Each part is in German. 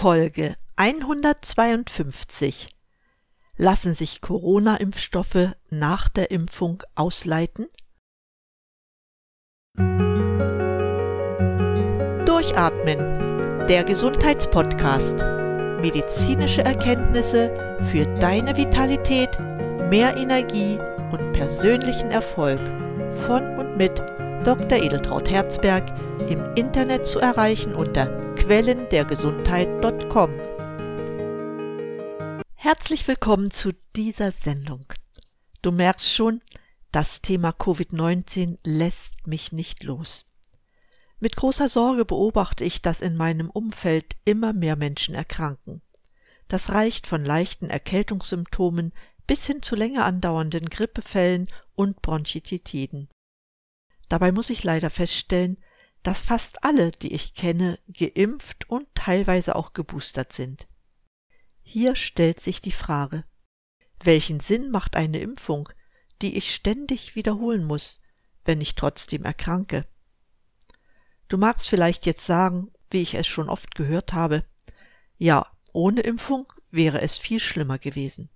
Folge 152 Lassen sich Corona-Impfstoffe nach der Impfung ausleiten? Durchatmen, der Gesundheitspodcast. Medizinische Erkenntnisse für deine Vitalität, mehr Energie und persönlichen Erfolg von und mit Dr. Edeltraut Herzberg im Internet zu erreichen unter quellendergesundheit.com. Herzlich willkommen zu dieser Sendung. Du merkst schon, das Thema Covid-19 lässt mich nicht los. Mit großer Sorge beobachte ich, dass in meinem Umfeld immer mehr Menschen erkranken. Das reicht von leichten Erkältungssymptomen bis hin zu länger andauernden Grippefällen und Bronchitiden. Dabei muss ich leider feststellen, dass fast alle, die ich kenne, geimpft und teilweise auch geboostert sind. Hier stellt sich die Frage, welchen Sinn macht eine Impfung, die ich ständig wiederholen muss, wenn ich trotzdem erkranke? Du magst vielleicht jetzt sagen, wie ich es schon oft gehört habe, ja, ohne Impfung wäre es viel schlimmer gewesen.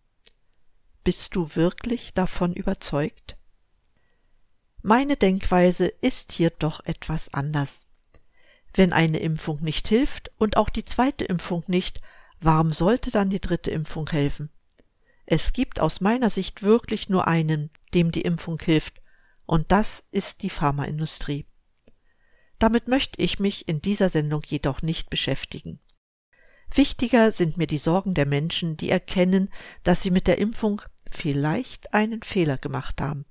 Bist du wirklich davon überzeugt? Meine Denkweise ist hier doch etwas anders. Wenn eine Impfung nicht hilft und auch die zweite Impfung nicht, warum sollte dann die dritte Impfung helfen? Es gibt aus meiner Sicht wirklich nur einen, dem die Impfung hilft, und das ist die Pharmaindustrie. Damit möchte ich mich in dieser Sendung jedoch nicht beschäftigen. Wichtiger sind mir die Sorgen der Menschen, die erkennen, dass sie mit der Impfung vielleicht einen Fehler gemacht haben.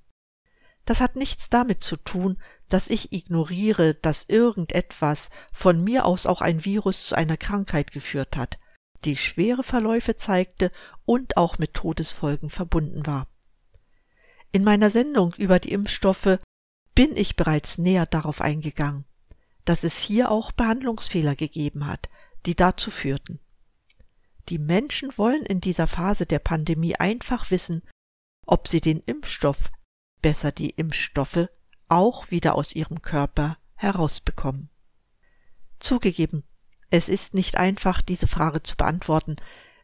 Das hat nichts damit zu tun, dass ich ignoriere, dass irgendetwas, von mir aus auch ein Virus, zu einer Krankheit geführt hat, die schwere Verläufe zeigte und auch mit Todesfolgen verbunden war. In meiner Sendung über die Impfstoffe bin ich bereits näher darauf eingegangen, dass es hier auch Behandlungsfehler gegeben hat, die dazu führten. Die Menschen wollen in dieser Phase der Pandemie einfach wissen, ob sie den Impfstoff besser die Impfstoffe auch wieder aus ihrem Körper herausbekommen. Zugegeben, es ist nicht einfach, diese Frage zu beantworten,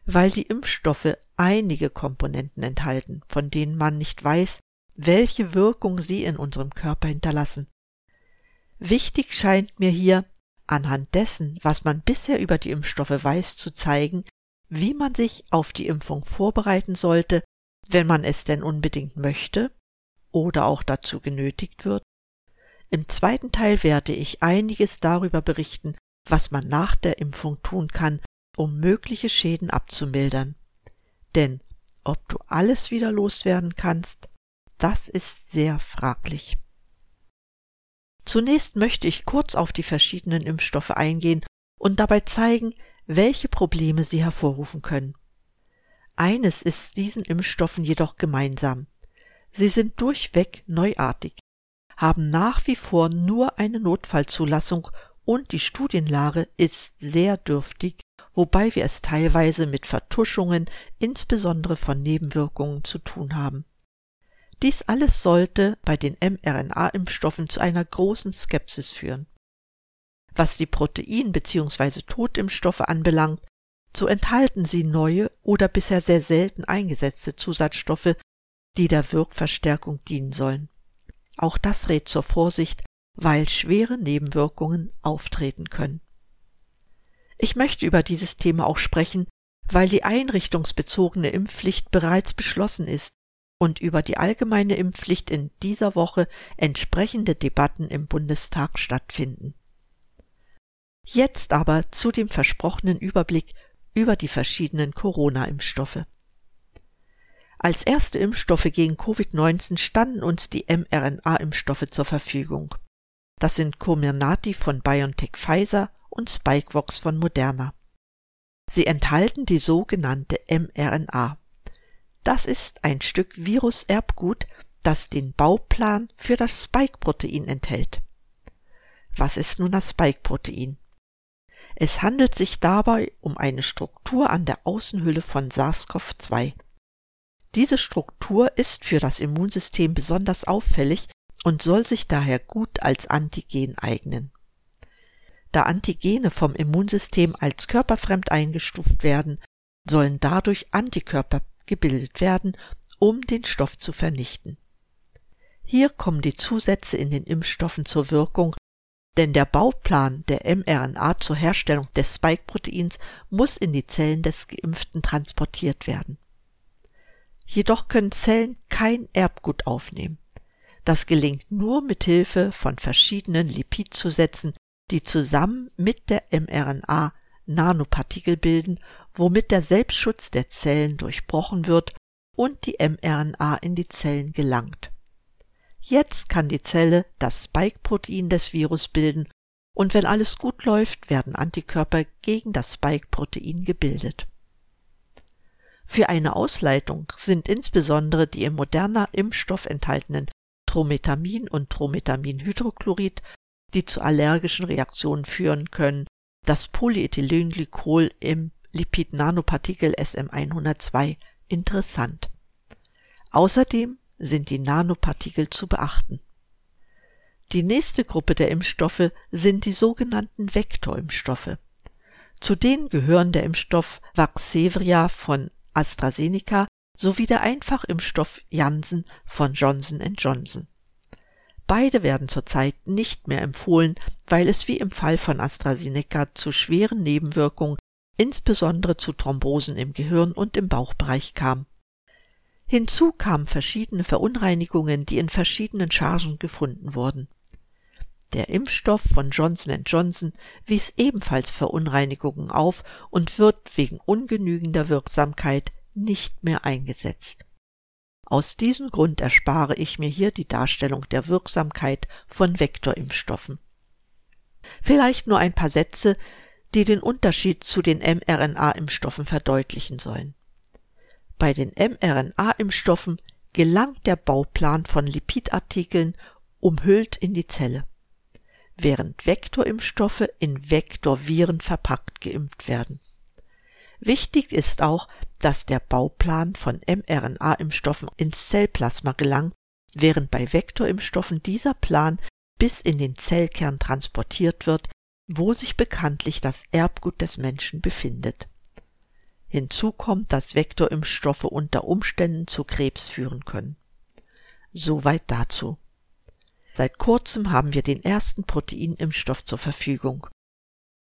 weil die Impfstoffe einige Komponenten enthalten, von denen man nicht weiß, welche Wirkung sie in unserem Körper hinterlassen. Wichtig scheint mir hier, anhand dessen, was man bisher über die Impfstoffe weiß, zu zeigen, wie man sich auf die Impfung vorbereiten sollte, wenn man es denn unbedingt möchte oder auch dazu genötigt wird? Im zweiten Teil werde ich einiges darüber berichten, was man nach der Impfung tun kann, um mögliche Schäden abzumildern. Denn ob du alles wieder loswerden kannst, das ist sehr fraglich. Zunächst möchte ich kurz auf die verschiedenen Impfstoffe eingehen und dabei zeigen, welche Probleme sie hervorrufen können. Eines ist diesen Impfstoffen jedoch gemeinsam. Sie sind durchweg neuartig, haben nach wie vor nur eine Notfallzulassung und die Studienlage ist sehr dürftig, wobei wir es teilweise mit Vertuschungen, insbesondere von Nebenwirkungen, zu tun haben. Dies alles sollte bei den mRNA-Impfstoffen zu einer großen Skepsis führen. Was die Protein- bzw. Totimpfstoffe anbelangt, so enthalten sie neue oder bisher sehr selten eingesetzte Zusatzstoffe, die der Wirkverstärkung dienen sollen. Auch das rät zur Vorsicht, weil schwere Nebenwirkungen auftreten können. Ich möchte über dieses Thema auch sprechen, weil die einrichtungsbezogene Impfpflicht bereits beschlossen ist und über die allgemeine Impfpflicht in dieser Woche entsprechende Debatten im Bundestag stattfinden. Jetzt aber zu dem versprochenen Überblick über die verschiedenen Corona-Impfstoffe. Als erste Impfstoffe gegen Covid-19 standen uns die mRNA-Impfstoffe zur Verfügung. Das sind Comirnaty von BioNTech Pfizer und Spikevox von Moderna. Sie enthalten die sogenannte mRNA. Das ist ein Stück Viruserbgut, das den Bauplan für das Spike-Protein enthält. Was ist nun das Spike-Protein? Es handelt sich dabei um eine Struktur an der Außenhülle von SARS-CoV-2. Diese Struktur ist für das Immunsystem besonders auffällig und soll sich daher gut als Antigen eignen. Da Antigene vom Immunsystem als körperfremd eingestuft werden, sollen dadurch Antikörper gebildet werden, um den Stoff zu vernichten. Hier kommen die Zusätze in den Impfstoffen zur Wirkung, denn der Bauplan der mRNA zur Herstellung des Spike-Proteins muss in die Zellen des Geimpften transportiert werden. Jedoch können Zellen kein Erbgut aufnehmen. Das gelingt nur mit Hilfe von verschiedenen Lipidzusätzen, die zusammen mit der mRNA Nanopartikel bilden, womit der Selbstschutz der Zellen durchbrochen wird und die mRNA in die Zellen gelangt. Jetzt kann die Zelle das Spike-Protein des Virus bilden und wenn alles gut läuft, werden Antikörper gegen das Spike-Protein gebildet. Für eine Ausleitung sind insbesondere die im Moderna Impfstoff enthaltenen Trometamin und Trometaminhydrochlorid, die zu allergischen Reaktionen führen können, das Polyethylenglykol im Lipid-Nanopartikel SM102 interessant. Außerdem sind die Nanopartikel zu beachten. Die nächste Gruppe der Impfstoffe sind die sogenannten Vektorimpfstoffe. Zu denen gehören der Impfstoff Vaxzevria von AstraZeneca sowie der Einfachimpfstoff Janssen von Johnson Johnson. Beide werden zurzeit nicht mehr empfohlen, weil es wie im Fall von AstraZeneca zu schweren Nebenwirkungen, insbesondere zu Thrombosen im Gehirn und im Bauchbereich kam. Hinzu kamen verschiedene Verunreinigungen, die in verschiedenen Chargen gefunden wurden. Der Impfstoff von Johnson Johnson wies ebenfalls Verunreinigungen auf und wird wegen ungenügender Wirksamkeit nicht mehr eingesetzt. Aus diesem Grund erspare ich mir hier die Darstellung der Wirksamkeit von Vektorimpfstoffen. Vielleicht nur ein paar Sätze, die den Unterschied zu den mRNA-Impfstoffen verdeutlichen sollen. Bei den mRNA-Impfstoffen gelangt der Bauplan von Lipidartikeln umhüllt in die Zelle, während Vektorimpfstoffe in Vektorviren verpackt geimpft werden. Wichtig ist auch, dass der Bauplan von mRNA-Impfstoffen ins Zellplasma gelangt, während bei Vektorimpfstoffen dieser Plan bis in den Zellkern transportiert wird, wo sich bekanntlich das Erbgut des Menschen befindet. Hinzu kommt, dass Vektorimpfstoffe unter Umständen zu Krebs führen können. Soweit dazu. Seit kurzem haben wir den ersten Proteinimpfstoff zur Verfügung.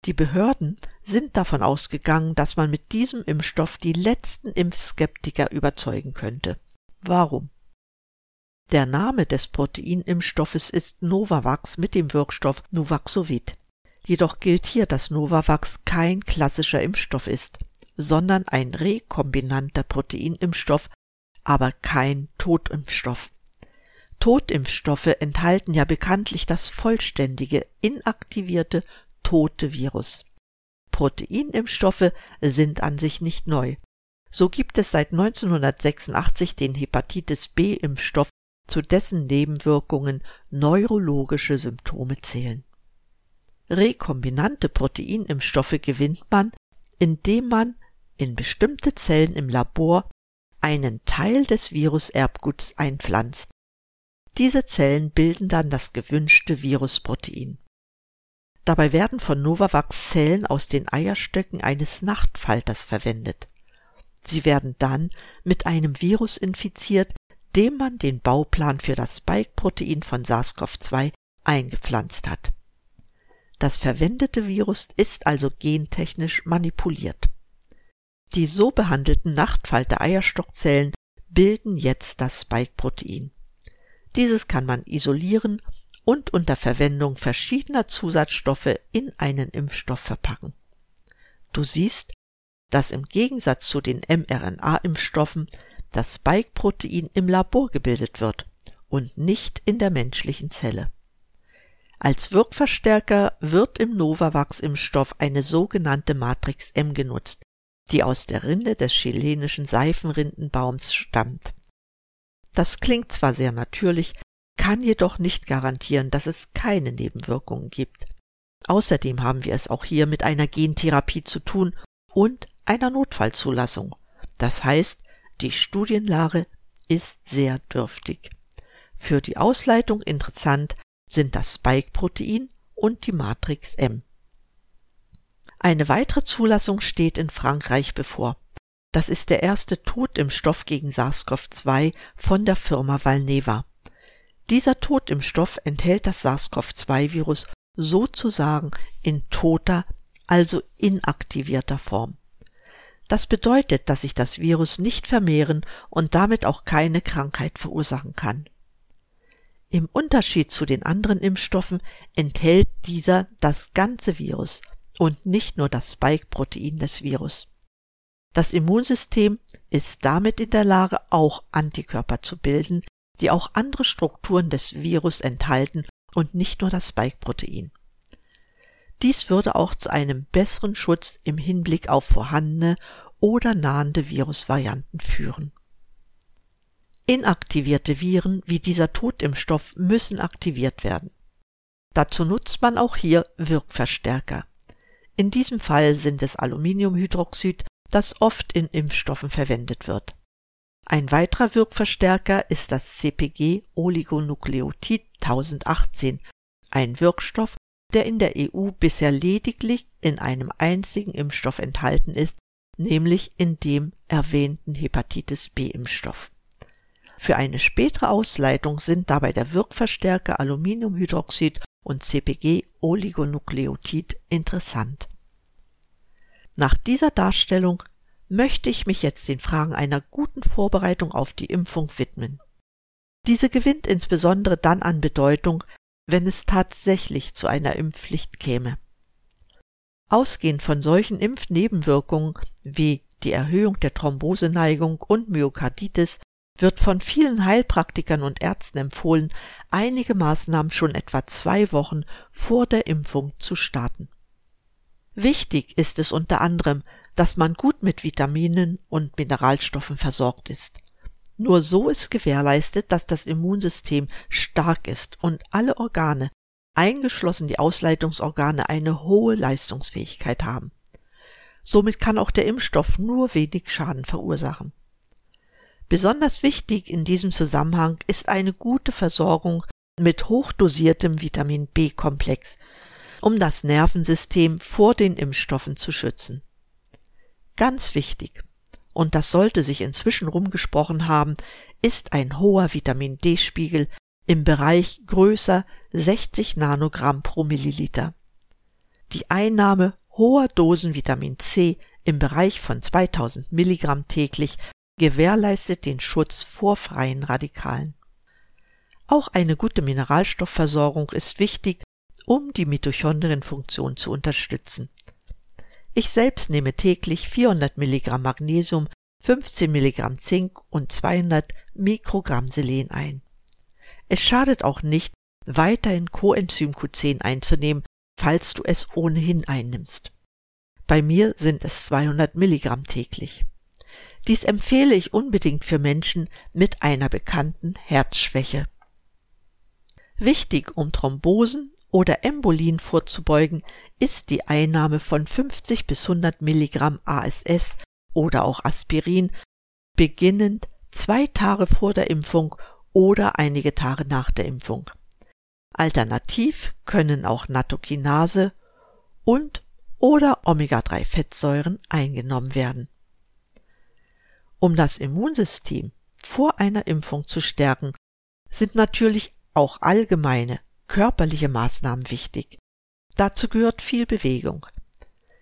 Die Behörden sind davon ausgegangen, dass man mit diesem Impfstoff die letzten Impfskeptiker überzeugen könnte. Warum? Der Name des Proteinimpfstoffes ist Novavax mit dem Wirkstoff Nuvaxovid. Jedoch gilt hier, dass Novavax kein klassischer Impfstoff ist, sondern ein rekombinanter Proteinimpfstoff, aber kein Totimpfstoff. Totimpfstoffe enthalten ja bekanntlich das vollständige, inaktivierte tote Virus. Proteinimpfstoffe sind an sich nicht neu. So gibt es seit 1986 den Hepatitis B-Impfstoff, zu dessen Nebenwirkungen neurologische Symptome zählen. Rekombinante Proteinimpfstoffe gewinnt man, indem man in bestimmte Zellen im Labor einen Teil des Viruserbguts einpflanzt. Diese Zellen bilden dann das gewünschte Virusprotein. Dabei werden von Novavax Zellen aus den Eierstöcken eines Nachtfalters verwendet. Sie werden dann mit einem Virus infiziert, dem man den Bauplan für das Spike-Protein von SARS-CoV-2 eingepflanzt hat. Das verwendete Virus ist also gentechnisch manipuliert. Die so behandelten Nachtfalter-Eierstockzellen bilden jetzt das Spike-Protein. Dieses kann man isolieren und unter Verwendung verschiedener Zusatzstoffe in einen Impfstoff verpacken. Du siehst, dass im Gegensatz zu den mRNA-Impfstoffen das Spike-Protein im Labor gebildet wird und nicht in der menschlichen Zelle. Als Wirkverstärker wird im Novavax-Impfstoff eine sogenannte Matrix M genutzt, die aus der Rinde des chilenischen Seifenrindenbaums stammt. Das klingt zwar sehr natürlich, kann jedoch nicht garantieren, dass es keine Nebenwirkungen gibt. Außerdem haben wir es auch hier mit einer Gentherapie zu tun und einer Notfallzulassung. Das heißt, die Studienlage ist sehr dürftig. Für die Ausleitung interessant sind das Spike-Protein und die Matrix M. Eine weitere Zulassung steht in Frankreich bevor. Das ist der erste Totimpfstoff gegen SARS-CoV-2 von der Firma Valneva. Dieser Totimpfstoff enthält das SARS-CoV-2-Virus sozusagen in toter, also inaktivierter Form. Das bedeutet, dass sich das Virus nicht vermehren und damit auch keine Krankheit verursachen kann. Im Unterschied zu den anderen Impfstoffen enthält dieser das ganze Virus und nicht nur das Spike-Protein des Virus. Das Immunsystem ist damit in der Lage, auch Antikörper zu bilden, die auch andere Strukturen des Virus enthalten und nicht nur das Spike-Protein. Dies würde auch zu einem besseren Schutz im Hinblick auf vorhandene oder nahende Virusvarianten führen. Inaktivierte Viren wie dieser Totimpfstoff müssen aktiviert werden. Dazu nutzt man auch hier Wirkverstärker. In diesem Fall sind es Aluminiumhydroxid, das oft in Impfstoffen verwendet wird. Ein weiterer Wirkverstärker ist das CpG Oligonukleotid 1018, ein Wirkstoff, der in der EU bisher lediglich in einem einzigen Impfstoff enthalten ist, nämlich in dem erwähnten Hepatitis B-Impfstoff. Für eine spätere Ausleitung sind dabei der Wirkverstärker Aluminiumhydroxid und CpG-Oligonukleotid interessant. Nach dieser Darstellung möchte ich mich jetzt den Fragen einer guten Vorbereitung auf die Impfung widmen. Diese gewinnt insbesondere dann an Bedeutung, wenn es tatsächlich zu einer Impfpflicht käme. Ausgehend von solchen Impfnebenwirkungen wie die Erhöhung der Thromboseneigung und Myokarditis wird von vielen Heilpraktikern und Ärzten empfohlen, einige Maßnahmen schon etwa zwei Wochen vor der Impfung zu starten. Wichtig ist es unter anderem, dass man gut mit Vitaminen und Mineralstoffen versorgt ist. Nur so ist gewährleistet, dass das Immunsystem stark ist und alle Organe, eingeschlossen die Ausleitungsorgane, eine hohe Leistungsfähigkeit haben. Somit kann auch der Impfstoff nur wenig Schaden verursachen. Besonders wichtig in diesem Zusammenhang ist eine gute Versorgung mit hochdosiertem Vitamin B-Komplex, um das Nervensystem vor den Impfstoffen zu schützen. Ganz wichtig, und das sollte sich inzwischen rumgesprochen haben, ist ein hoher Vitamin D-Spiegel im Bereich größer 60 Nanogramm pro Milliliter. Die Einnahme hoher Dosen Vitamin C im Bereich von 2000 Milligramm täglich gewährleistet den Schutz vor freien Radikalen. Auch eine gute Mineralstoffversorgung ist wichtig, um die Mitochondrienfunktion zu unterstützen. Ich selbst nehme täglich 400 Milligramm Magnesium, 15 Milligramm Zink und 200 Mikrogramm Selen ein. Es schadet auch nicht, weiterhin Coenzym Q10 einzunehmen, falls du es ohnehin einnimmst. Bei mir sind es 200 Milligramm täglich. Dies empfehle ich unbedingt für Menschen mit einer bekannten Herzschwäche. Wichtig, um Thrombosen oder Embolien vorzubeugen, ist die Einnahme von 50 bis 100 Milligramm ASS oder auch Aspirin, beginnend zwei Tage vor der Impfung oder einige Tage nach der Impfung. Alternativ können auch Nattokinase und oder Omega-3-Fettsäuren eingenommen werden. Um das Immunsystem vor einer Impfung zu stärken, sind natürlich auch allgemeine körperliche Maßnahmen wichtig. Dazu gehört viel Bewegung.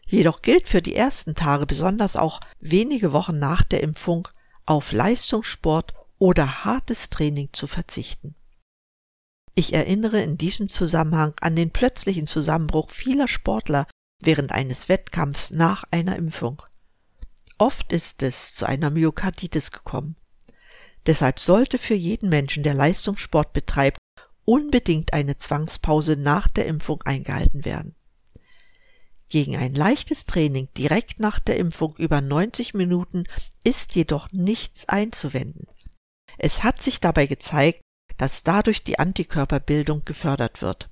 Jedoch gilt für die ersten Tage, besonders auch wenige Wochen nach der Impfung, auf Leistungssport oder hartes Training zu verzichten. Ich erinnere in diesem Zusammenhang an den plötzlichen Zusammenbruch vieler Sportler während eines Wettkampfs nach einer Impfung. Oft ist es zu einer Myokarditis gekommen. Deshalb sollte für jeden Menschen, der Leistungssport betreibt, unbedingt eine Zwangspause nach der Impfung eingehalten werden. Gegen ein leichtes Training direkt nach der Impfung über 90 Minuten ist jedoch nichts einzuwenden. Es hat sich dabei gezeigt, dass dadurch die Antikörperbildung gefördert wird.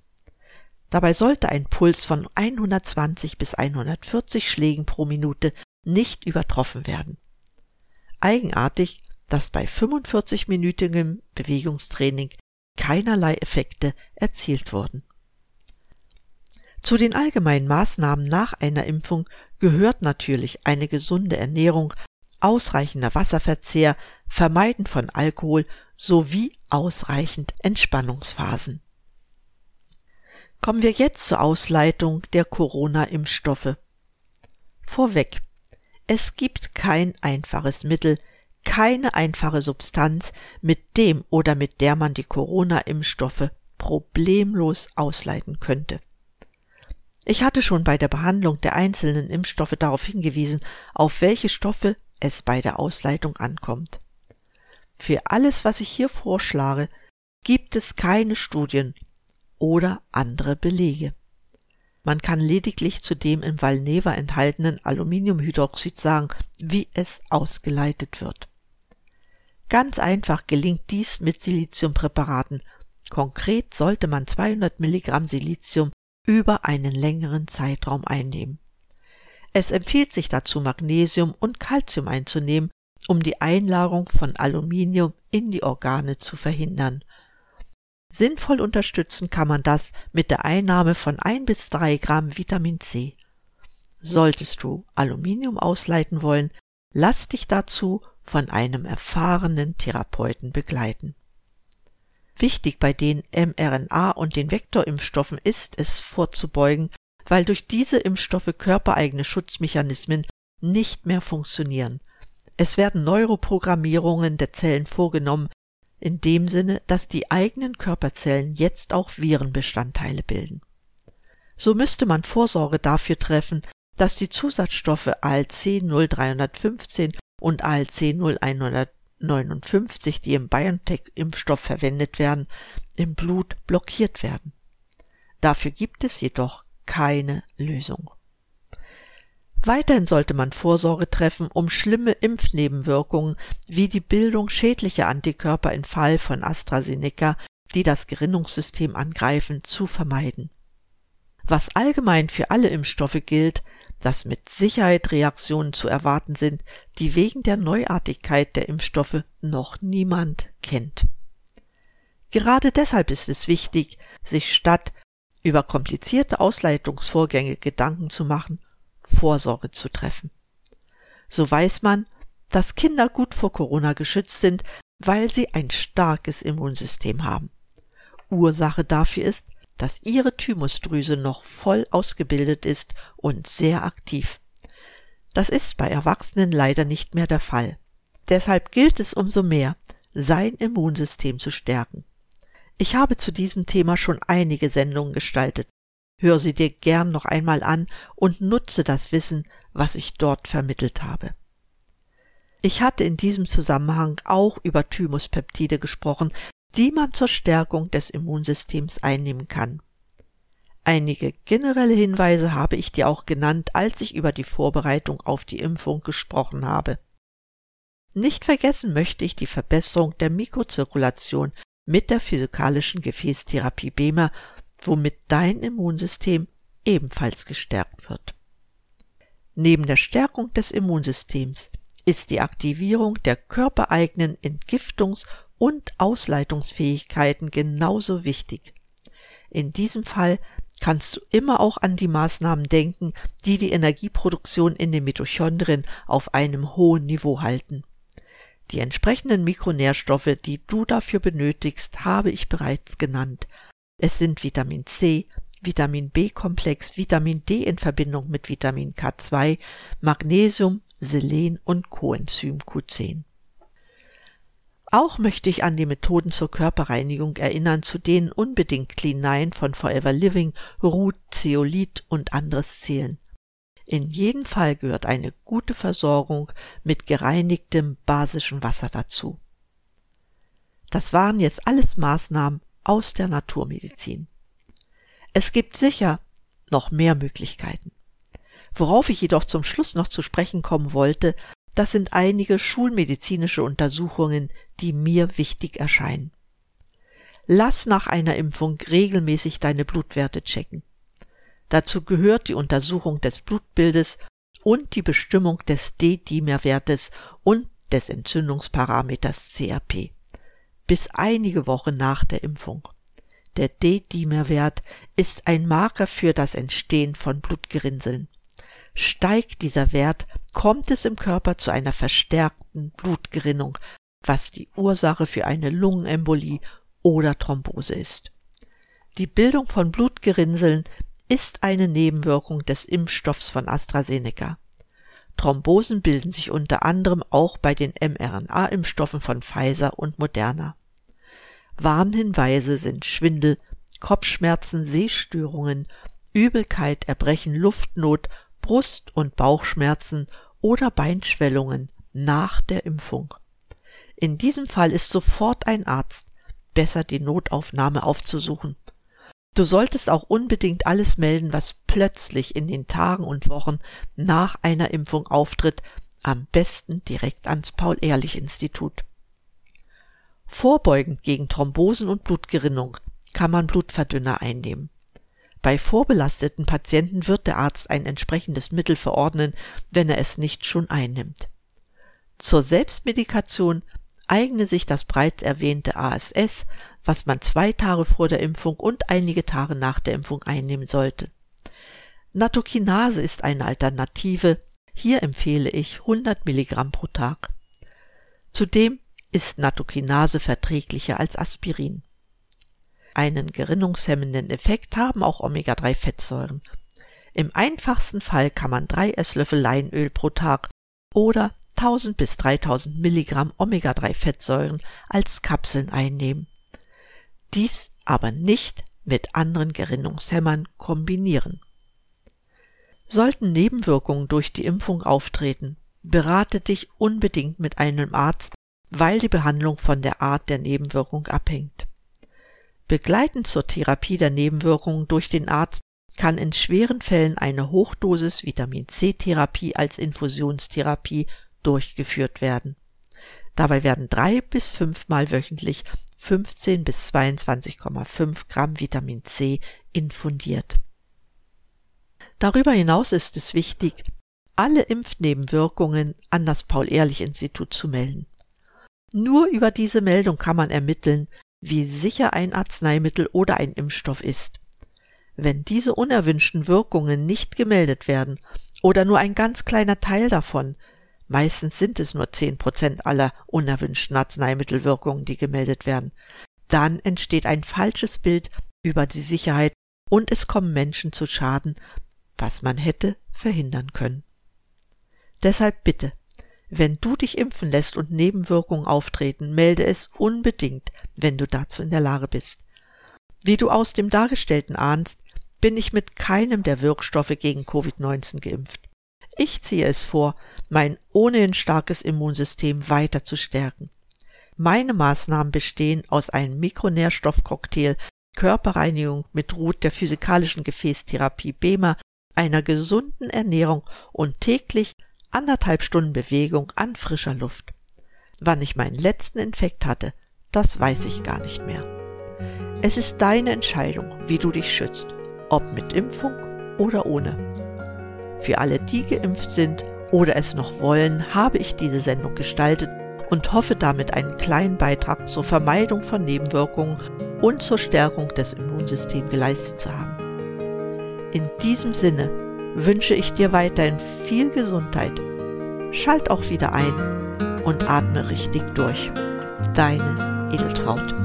Dabei sollte ein Puls von 120 bis 140 Schlägen pro Minute nicht übertroffen werden. Eigenartig, dass bei 45-minütigem Bewegungstraining keinerlei Effekte erzielt wurden. Zu den allgemeinen Maßnahmen nach einer Impfung gehört natürlich eine gesunde Ernährung, ausreichender Wasserverzehr, Vermeiden von Alkohol sowie ausreichend Entspannungsphasen. Kommen wir jetzt zur Ausleitung der Corona-Impfstoffe. Vorweg. Es gibt kein einfaches Mittel, keine einfache Substanz, mit dem oder mit der man die Corona-Impfstoffe problemlos ausleiten könnte. Ich hatte schon bei der Behandlung der einzelnen Impfstoffe darauf hingewiesen, auf welche Stoffe es bei der Ausleitung ankommt. Für alles, was ich hier vorschlage, gibt es keine Studien oder andere Belege. Man kann lediglich zu dem im Valneva enthaltenen Aluminiumhydroxid sagen, wie es ausgeleitet wird. Ganz einfach gelingt dies mit Siliziumpräparaten. Konkret sollte man 200 Milligramm Silizium über einen längeren Zeitraum einnehmen. Es empfiehlt sich dazu Magnesium und Calcium einzunehmen, um die Einlagerung von Aluminium in die Organe zu verhindern. Sinnvoll unterstützen kann man das mit der Einnahme von ein bis drei Gramm Vitamin C. Solltest du Aluminium ausleiten wollen, lass dich dazu von einem erfahrenen Therapeuten begleiten. Wichtig bei den mRNA und den Vektorimpfstoffen ist es vorzubeugen, weil durch diese Impfstoffe körpereigene Schutzmechanismen nicht mehr funktionieren. Es werden Neuroprogrammierungen der Zellen vorgenommen, in dem Sinne, dass die eigenen Körperzellen jetzt auch Virenbestandteile bilden. So müsste man Vorsorge dafür treffen, dass die Zusatzstoffe ALC 0315 und ALC 0100 59, die im BioNTech-Impfstoff verwendet werden, im Blut blockiert werden. Dafür gibt es jedoch keine Lösung. Weiterhin sollte man Vorsorge treffen, um schlimme Impfnebenwirkungen wie die Bildung schädlicher Antikörper im Fall von AstraZeneca, die das Gerinnungssystem angreifen, zu vermeiden. Was allgemein für alle Impfstoffe gilt, dass mit Sicherheit Reaktionen zu erwarten sind, die wegen der Neuartigkeit der Impfstoffe noch niemand kennt. Gerade deshalb ist es wichtig, sich statt über komplizierte Ausleitungsvorgänge Gedanken zu machen, Vorsorge zu treffen. So weiß man, dass Kinder gut vor Corona geschützt sind, weil sie ein starkes Immunsystem haben. Ursache dafür ist, dass ihre Thymusdrüse noch voll ausgebildet ist und sehr aktiv. Das ist bei Erwachsenen leider nicht mehr der Fall. Deshalb gilt es umso mehr, sein Immunsystem zu stärken. Ich habe zu diesem Thema schon einige Sendungen gestaltet. Hör sie dir gern noch einmal an und nutze das Wissen, was ich dort vermittelt habe. Ich hatte in diesem Zusammenhang auch über Thymuspeptide gesprochen, die man zur Stärkung des Immunsystems einnehmen kann. Einige generelle Hinweise habe ich dir auch genannt, als ich über die Vorbereitung auf die Impfung gesprochen habe. Nicht vergessen möchte ich die Verbesserung der Mikrozirkulation mit der physikalischen Gefäßtherapie BEMA, womit dein Immunsystem ebenfalls gestärkt wird. Neben der Stärkung des Immunsystems ist die Aktivierung der körpereigenen Entgiftungs- und Ausleitungsfähigkeiten genauso wichtig. In diesem Fall kannst du immer auch an die Maßnahmen denken, die die Energieproduktion in den Mitochondrien auf einem hohen Niveau halten. Die entsprechenden Mikronährstoffe, die du dafür benötigst, habe ich bereits genannt. Es sind Vitamin C, Vitamin B-Komplex, Vitamin D in Verbindung mit Vitamin K2, Magnesium, Selen und Coenzym Q10. Auch möchte ich an die Methoden zur Körperreinigung erinnern, zu denen unbedingt Clean9 von Forever Living, Root, Zeolit und anderes zählen. In jedem Fall gehört eine gute Versorgung mit gereinigtem basischen Wasser dazu. Das waren jetzt alles Maßnahmen aus der Naturmedizin. Es gibt sicher noch mehr Möglichkeiten. Worauf ich jedoch zum Schluss noch zu sprechen kommen wollte, das sind einige schulmedizinische Untersuchungen, die mir wichtig erscheinen. Lass nach einer Impfung regelmäßig deine Blutwerte checken. Dazu gehört die Untersuchung des Blutbildes und die Bestimmung des D-Dimerwertes und des Entzündungsparameters CRP. Bis einige Wochen nach der Impfung. der D-Dimer-Wert, ist ein Marker für das Entstehen von Blutgerinnseln. Steigt dieser Wert, kommt es im Körper zu einer verstärkten Blutgerinnung, was die Ursache für eine Lungenembolie oder Thrombose ist. Die Bildung von Blutgerinnseln ist eine Nebenwirkung des Impfstoffs von AstraZeneca. Thrombosen bilden sich unter anderem auch bei den mRNA-Impfstoffen von Pfizer und Moderna. Warnhinweise sind Schwindel, Kopfschmerzen, Sehstörungen, Übelkeit, Erbrechen, Luftnot, Brust- und Bauchschmerzen oder Beinschwellungen nach der Impfung. In diesem Fall ist sofort ein Arzt besser die Notaufnahme aufzusuchen. Du solltest auch unbedingt alles melden, was plötzlich in den Tagen und Wochen nach einer Impfung auftritt, am besten direkt ans Paul-Ehrlich-Institut. Vorbeugend gegen Thrombosen und Blutgerinnung kann man Blutverdünner einnehmen. Bei vorbelasteten Patienten wird der Arzt ein entsprechendes Mittel verordnen, wenn er es nicht schon einnimmt. Zur Selbstmedikation eigne sich das bereits erwähnte ASS, was man zwei Tage vor der Impfung und einige Tage nach der Impfung einnehmen sollte. Nattokinase ist eine Alternative. Hier empfehle ich 100 Milligramm pro Tag. Zudem ist Nattokinase verträglicher als Aspirin. Einen gerinnungshemmenden Effekt haben auch Omega-3-Fettsäuren. Im einfachsten Fall kann man drei Esslöffel Leinöl pro Tag oder 1000 bis 3000 Milligramm Omega-3-Fettsäuren als Kapseln einnehmen. Dies aber nicht mit anderen Gerinnungshemmern kombinieren. Sollten Nebenwirkungen durch die Impfung auftreten, berate dich unbedingt mit einem Arzt, weil die Behandlung von der Art der Nebenwirkung abhängt. Begleitend zur Therapie der Nebenwirkungen durch den Arzt kann in schweren Fällen eine Hochdosis Vitamin C Therapie als Infusionstherapie durchgeführt werden. Dabei werden drei bis fünfmal wöchentlich 15 bis 22,5 Gramm Vitamin C infundiert. Darüber hinaus ist es wichtig, alle Impfnebenwirkungen an das Paul-Ehrlich-Institut zu melden. Nur über diese Meldung kann man ermitteln, wie sicher ein Arzneimittel oder ein Impfstoff ist. Wenn diese unerwünschten Wirkungen nicht gemeldet werden oder nur ein ganz kleiner Teil davon, Meistens sind es nur zehn Prozent aller unerwünschten Arzneimittelwirkungen, die gemeldet werden. Dann entsteht ein falsches Bild über die Sicherheit und es kommen Menschen zu Schaden, was man hätte verhindern können. Deshalb bitte, wenn du dich impfen lässt und Nebenwirkungen auftreten, melde es unbedingt, wenn du dazu in der Lage bist. Wie du aus dem Dargestellten ahnst, bin ich mit keinem der Wirkstoffe gegen Covid-19 geimpft. Ich ziehe es vor, mein ohnehin starkes Immunsystem weiter zu stärken. Meine Maßnahmen bestehen aus einem Mikronährstoffcocktail, Körperreinigung mit Ruth der physikalischen Gefäßtherapie BEMA, einer gesunden Ernährung und täglich anderthalb Stunden Bewegung an frischer Luft. Wann ich meinen letzten Infekt hatte, das weiß ich gar nicht mehr. Es ist deine Entscheidung, wie du dich schützt, ob mit Impfung oder ohne. Für alle, die geimpft sind oder es noch wollen, habe ich diese Sendung gestaltet und hoffe damit einen kleinen Beitrag zur Vermeidung von Nebenwirkungen und zur Stärkung des Immunsystems geleistet zu haben. In diesem Sinne wünsche ich dir weiterhin viel Gesundheit. Schalt auch wieder ein und atme richtig durch. Deine Edeltraut.